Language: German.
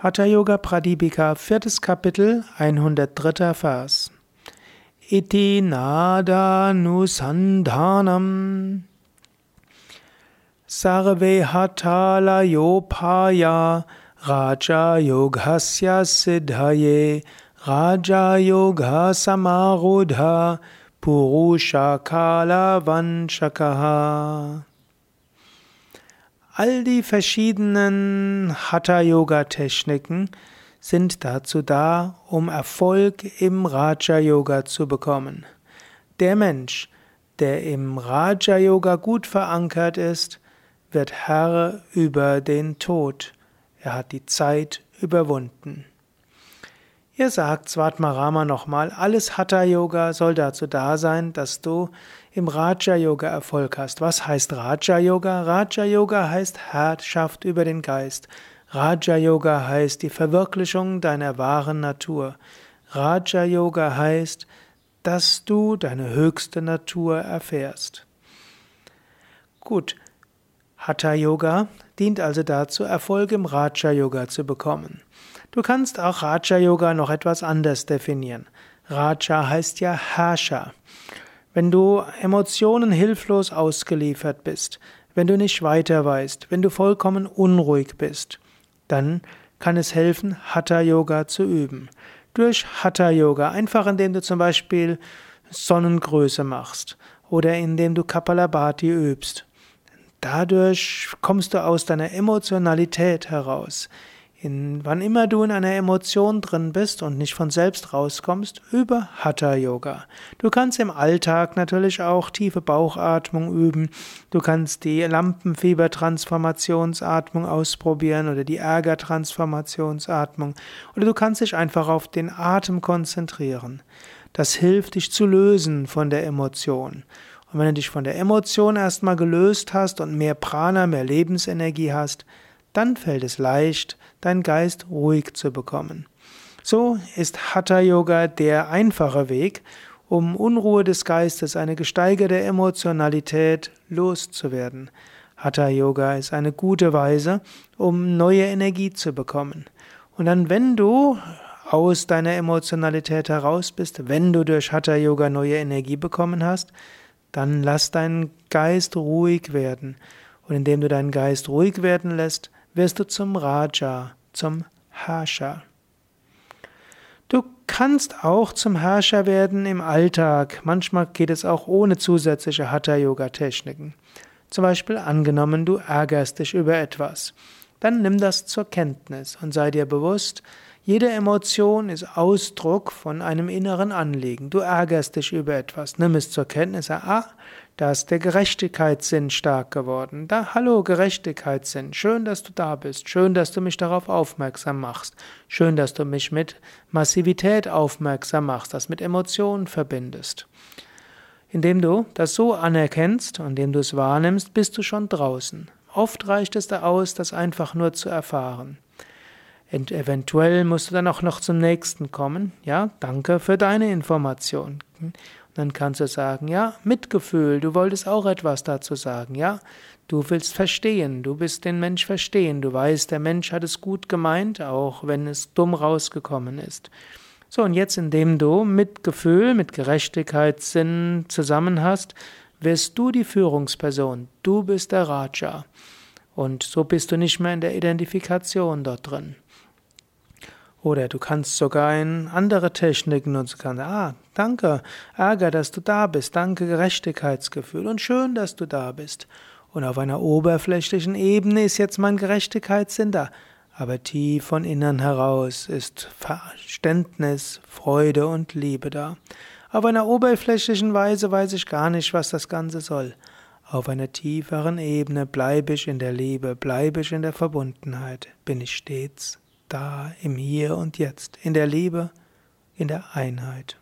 Hatha Yoga Pradipika, viertes Kapitel, 103. Vers. Iti nada nusandhanam sarve hatala yopaya raja yoghasya siddhaye raja yoga samarudha purusha kala vanshakaha All die verschiedenen Hatha-Yoga-Techniken sind dazu da, um Erfolg im Raja-Yoga zu bekommen. Der Mensch, der im Raja-Yoga gut verankert ist, wird Herr über den Tod. Er hat die Zeit überwunden. Ihr sagt Svatmarama nochmal, alles Hatha-Yoga soll dazu da sein, dass du im Raja-Yoga Erfolg hast. Was heißt Raja-Yoga? Raja-Yoga heißt Herrschaft über den Geist. Raja-Yoga heißt die Verwirklichung deiner wahren Natur. Raja-Yoga heißt, dass du deine höchste Natur erfährst. Gut, Hatha-Yoga dient also dazu, Erfolg im Raja-Yoga zu bekommen. Du kannst auch Raja-Yoga noch etwas anders definieren. Raja heißt ja Herrscher. Wenn du Emotionen hilflos ausgeliefert bist, wenn du nicht weiter weißt, wenn du vollkommen unruhig bist, dann kann es helfen, Hatha Yoga zu üben. Durch Hatha Yoga, einfach indem du zum Beispiel Sonnengröße machst oder indem du Kapalabhati übst. Dadurch kommst du aus deiner Emotionalität heraus. In, wann immer du in einer Emotion drin bist und nicht von selbst rauskommst, über Hatha Yoga. Du kannst im Alltag natürlich auch tiefe Bauchatmung üben. Du kannst die Lampenfieber-Transformationsatmung ausprobieren oder die Ärger-Transformationsatmung. Oder du kannst dich einfach auf den Atem konzentrieren. Das hilft dich zu lösen von der Emotion. Und wenn du dich von der Emotion erstmal gelöst hast und mehr Prana, mehr Lebensenergie hast, dann fällt es leicht, deinen Geist ruhig zu bekommen. So ist Hatha Yoga der einfache Weg, um Unruhe des Geistes, eine gesteigerte Emotionalität loszuwerden. Hatha Yoga ist eine gute Weise, um neue Energie zu bekommen. Und dann, wenn du aus deiner Emotionalität heraus bist, wenn du durch Hatha Yoga neue Energie bekommen hast, dann lass deinen Geist ruhig werden. Und indem du deinen Geist ruhig werden lässt, wirst du zum Raja, zum Herrscher. Du kannst auch zum Herrscher werden im Alltag. Manchmal geht es auch ohne zusätzliche Hatha-Yoga-Techniken. Zum Beispiel angenommen, du ärgerst dich über etwas. Dann nimm das zur Kenntnis und sei dir bewusst, jede Emotion ist Ausdruck von einem inneren Anliegen. Du ärgerst dich über etwas. Nimm es zur Kenntnis. Ah, da ist der Gerechtigkeitssinn stark geworden. Da, hallo Gerechtigkeitssinn. Schön, dass du da bist. Schön, dass du mich darauf aufmerksam machst. Schön, dass du mich mit Massivität aufmerksam machst, das mit Emotionen verbindest. Indem du das so anerkennst und indem du es wahrnimmst, bist du schon draußen. Oft reicht es da aus, das einfach nur zu erfahren. Und eventuell musst du dann auch noch zum nächsten kommen. Ja, danke für deine Information. Und dann kannst du sagen, ja, Mitgefühl, du wolltest auch etwas dazu sagen. Ja, du willst verstehen, du bist den Mensch verstehen. Du weißt, der Mensch hat es gut gemeint, auch wenn es dumm rausgekommen ist. So, und jetzt, indem du Mitgefühl, mit Gerechtigkeitssinn zusammen hast, wirst du die Führungsperson. Du bist der Raja. Und so bist du nicht mehr in der Identifikation dort drin. Oder du kannst sogar in andere Techniken nutzen. Kannst, ah, danke, Ärger, dass du da bist. Danke, Gerechtigkeitsgefühl. Und schön, dass du da bist. Und auf einer oberflächlichen Ebene ist jetzt mein Gerechtigkeitssinn da. Aber tief von innen heraus ist Verständnis, Freude und Liebe da. Auf einer oberflächlichen Weise weiß ich gar nicht, was das Ganze soll. Auf einer tieferen Ebene bleibe ich in der Liebe, bleibe ich in der Verbundenheit, bin ich stets da im Hier und Jetzt, in der Liebe, in der Einheit.